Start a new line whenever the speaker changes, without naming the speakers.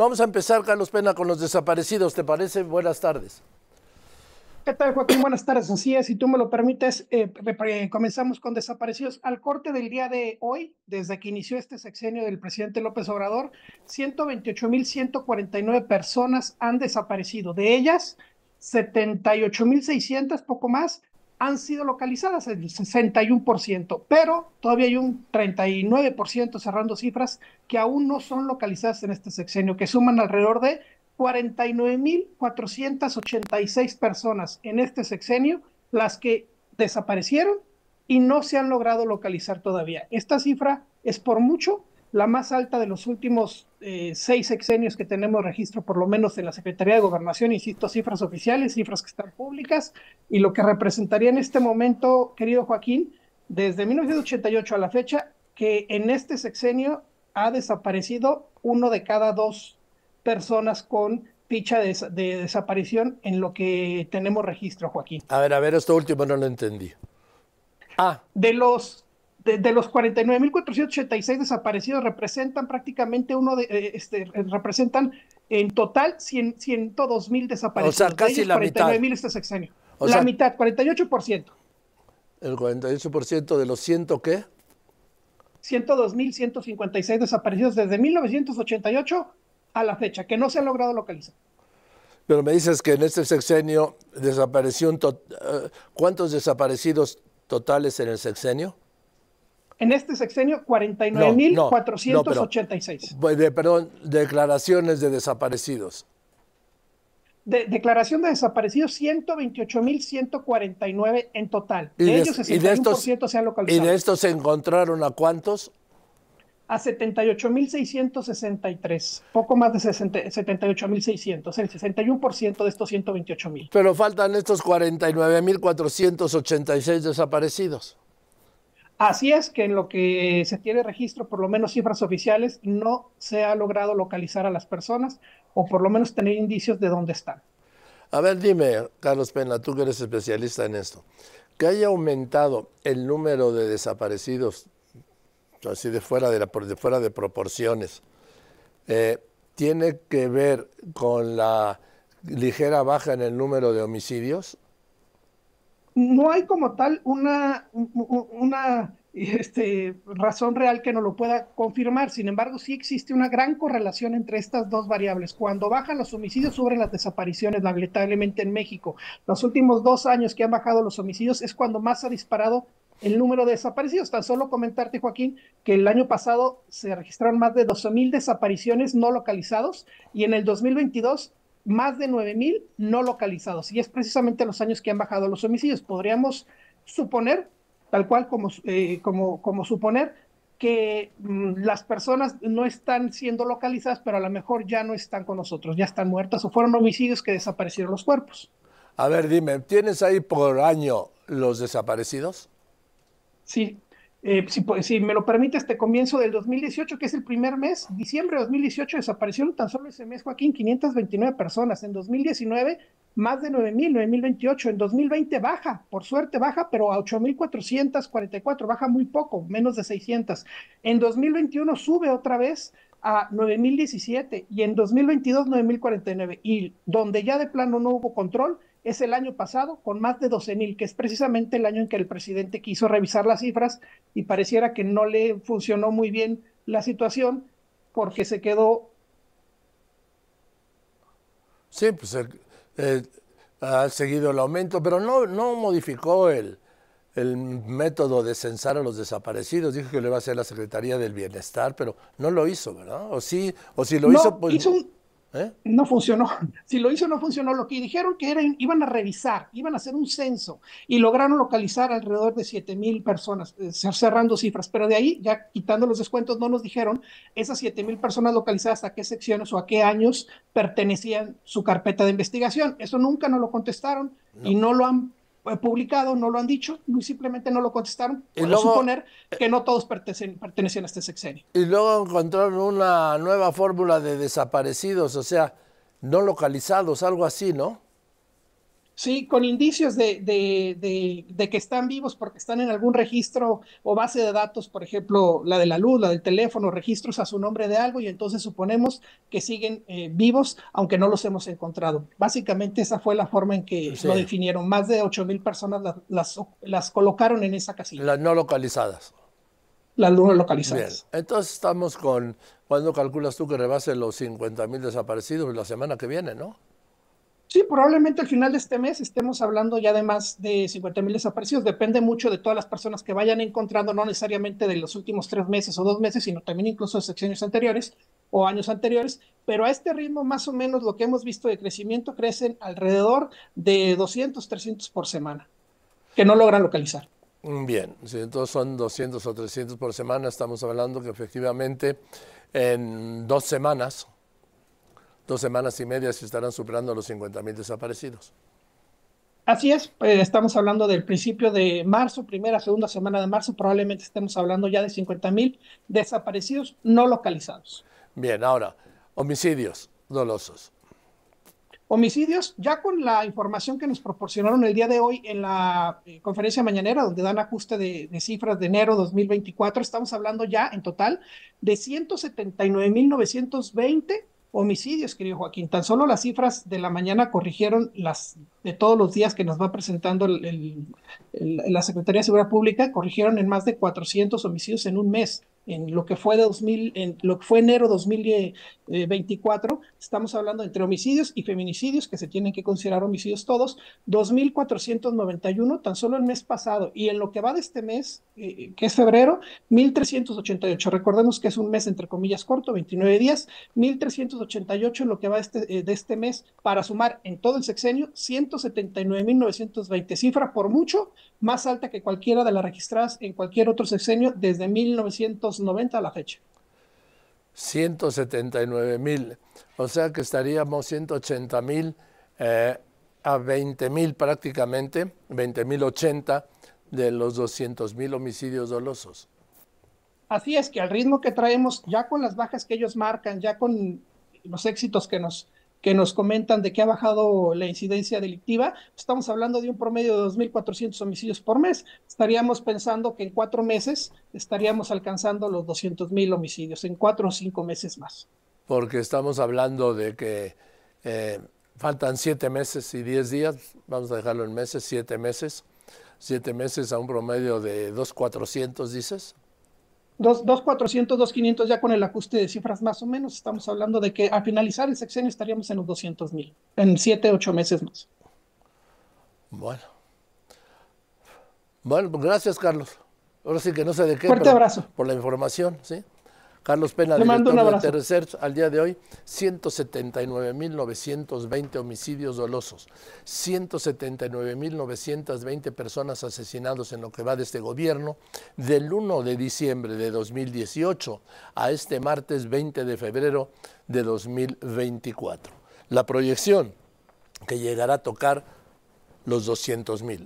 Vamos a empezar, Carlos Pena, con los desaparecidos, ¿te parece? Buenas tardes.
¿Qué tal, Joaquín? Buenas tardes. Así es, si tú me lo permites, eh, comenzamos con desaparecidos. Al corte del día de hoy, desde que inició este sexenio del presidente López Obrador, 128.149 personas han desaparecido. De ellas, 78.600, poco más, han sido localizadas, el 61%, pero todavía hay un 39% cerrando cifras que aún no son localizadas en este sexenio, que suman alrededor de 49.486 personas en este sexenio, las que desaparecieron y no se han logrado localizar todavía. Esta cifra es por mucho la más alta de los últimos eh, seis sexenios que tenemos registro, por lo menos en la Secretaría de Gobernación, insisto, cifras oficiales, cifras que están públicas, y lo que representaría en este momento, querido Joaquín, desde 1988 a la fecha, que en este sexenio ha desaparecido uno de cada dos personas con ficha de, de desaparición en lo que tenemos registro, Joaquín.
A ver, a ver, esto último no lo entendí.
Ah. De los de, los 49.486 desaparecidos representan prácticamente uno de, eh, este, representan en total 100, 102.000 desaparecidos.
O sea, casi la mitad.
este sexenio. la mitad, 48%.
¿El 48% de los ciento qué?
102.156 desaparecidos desde 1988 a la fecha, que no se han logrado localizar.
Pero me dices que en este sexenio desapareció un eh, ¿Cuántos desaparecidos totales en el sexenio?
En este sexenio, 49.486.
No, no, perdón, declaraciones de desaparecidos.
De, declaración de desaparecidos, 128.149 en total.
De, ellos, 61% se han localizado. ¿Y de estos se encontraron a cuántos?
A 78.663, poco más de 78.600, el 61% de estos 128.000.
Pero faltan estos 49.486 desaparecidos.
Así es que en lo que se tiene registro, por lo menos cifras oficiales, no se ha logrado localizar a las personas o por lo menos tener indicios de dónde están.
A ver, dime, Carlos Pena, tú que eres especialista en esto, que haya aumentado el número de desaparecidos, así de fuera de, la, de, fuera de proporciones, eh, ¿tiene que ver con la ligera baja en el número de homicidios?
No hay como tal una, una este, razón real que no lo pueda confirmar. Sin embargo, sí existe una gran correlación entre estas dos variables. Cuando bajan los homicidios, suben las desapariciones, lamentablemente en México. Los últimos dos años que han bajado los homicidios es cuando más ha disparado el número de desaparecidos. Tan solo comentarte, Joaquín, que el año pasado se registraron más de 12 mil desapariciones no localizados y en el 2022 más de 9.000 no localizados. Y es precisamente los años que han bajado los homicidios. Podríamos suponer, tal cual como, eh, como, como suponer, que mm, las personas no están siendo localizadas, pero a lo mejor ya no están con nosotros, ya están muertas o fueron homicidios que desaparecieron los cuerpos.
A ver, dime, ¿tienes ahí por año los desaparecidos?
Sí, eh, si, me lo permites, te comienzo del 2018, que es el primer mes, diciembre de 2018 desaparecieron tan solo ese mes, Joaquín, 529 personas. En 2019, más de 9.000, 9.028. En 2020 baja, por suerte baja, pero a 8.444, baja muy poco, menos de 600. En 2021 sube otra vez a 9.017 y en 2022 9.049. Y donde ya de plano no hubo control, es el año pasado con más de 12 mil, que es precisamente el año en que el presidente quiso revisar las cifras y pareciera que no le funcionó muy bien la situación porque se quedó.
Sí, pues ha seguido el aumento, pero no, no modificó el, el método de censar a los desaparecidos. Dijo que lo iba a hacer la Secretaría del Bienestar, pero no lo hizo, ¿verdad? O sí, o si lo hizo, pues.
Hizo ¿Eh? No funcionó. Si lo hizo, no funcionó. Lo que dijeron que eran, iban a revisar, iban a hacer un censo y lograron localizar alrededor de 7 mil personas, eh, cerrando cifras. Pero de ahí, ya quitando los descuentos, no nos dijeron esas 7 mil personas localizadas a qué secciones o a qué años pertenecían su carpeta de investigación. Eso nunca nos lo contestaron y no lo han publicado, no lo han dicho, simplemente no lo contestaron. Puedo suponer que no todos pertenecen, pertenecen a este sexenio.
Y luego encontraron una nueva fórmula de desaparecidos, o sea, no localizados, algo así, ¿no?
Sí, con indicios de, de, de, que están vivos porque están en algún registro o base de datos, por ejemplo, la de la luz, la del teléfono, registros a su nombre de algo y entonces suponemos que siguen eh, vivos aunque no los hemos encontrado. Básicamente esa fue la forma en que lo definieron. Más de 8 mil personas las, las, colocaron en esa casilla.
Las no localizadas.
Las no localizadas.
Bien, entonces estamos con, ¿cuándo calculas tú que rebase los 50 mil desaparecidos? La semana que viene, ¿no?
Sí, probablemente al final de este mes estemos hablando ya de más de 50 mil desaparecidos. Depende mucho de todas las personas que vayan encontrando, no necesariamente de los últimos tres meses o dos meses, sino también incluso de secciones anteriores o años anteriores. Pero a este ritmo, más o menos, lo que hemos visto de crecimiento crecen alrededor de 200, 300 por semana, que no logran localizar.
Bien, si entonces son 200 o 300 por semana, estamos hablando que efectivamente en dos semanas dos semanas y media se estarán superando los 50.000 desaparecidos.
Así es, eh, estamos hablando del principio de marzo, primera, segunda semana de marzo, probablemente estemos hablando ya de 50.000 desaparecidos no localizados.
Bien, ahora, homicidios dolosos.
Homicidios, ya con la información que nos proporcionaron el día de hoy en la eh, conferencia mañanera, donde dan ajuste de, de cifras de enero 2024, estamos hablando ya en total de 179.920 homicidios, querido Joaquín. Tan solo las cifras de la mañana corrigieron las de todos los días que nos va presentando la Secretaría de Seguridad Pública, corrigieron en más de 400 homicidios en un mes en lo que fue de 2000, en lo que fue enero 2024, estamos hablando entre homicidios y feminicidios, que se tienen que considerar homicidios todos, 2.491 tan solo el mes pasado, y en lo que va de este mes, eh, que es febrero, 1.388. Recordemos que es un mes entre comillas corto, 29 días, 1.388 en lo que va de este, eh, de este mes, para sumar en todo el sexenio 179.920, cifra por mucho más alta que cualquiera de las registradas en cualquier otro sexenio desde 1990 a la fecha.
179 mil, o sea que estaríamos 180 mil eh, a 20 mil prácticamente, 20 mil 80 de los 200 mil homicidios dolosos.
Así es que al ritmo que traemos, ya con las bajas que ellos marcan, ya con los éxitos que nos que nos comentan de que ha bajado la incidencia delictiva, estamos hablando de un promedio de 2.400 homicidios por mes. Estaríamos pensando que en cuatro meses estaríamos alcanzando los 200.000 homicidios, en cuatro o cinco meses más.
Porque estamos hablando de que eh, faltan siete meses y diez días, vamos a dejarlo en meses, siete meses, siete meses a un promedio de 2.400, dices.
Dos, dos 400, dos 500 ya con el ajuste de cifras más o menos. Estamos hablando de que a finalizar el sexenio estaríamos en los 200 mil, en 7, 8 meses más.
Bueno. Bueno, pues gracias, Carlos. Ahora sí que no sé de qué.
Fuerte abrazo.
Por la información, ¿sí? Carlos Pena, Le director de Research, al día de hoy, 179.920 homicidios dolosos, 179.920 personas asesinadas en lo que va de este gobierno, del 1 de diciembre de 2018 a este martes 20 de febrero de 2024. La proyección que llegará a tocar los 200.000.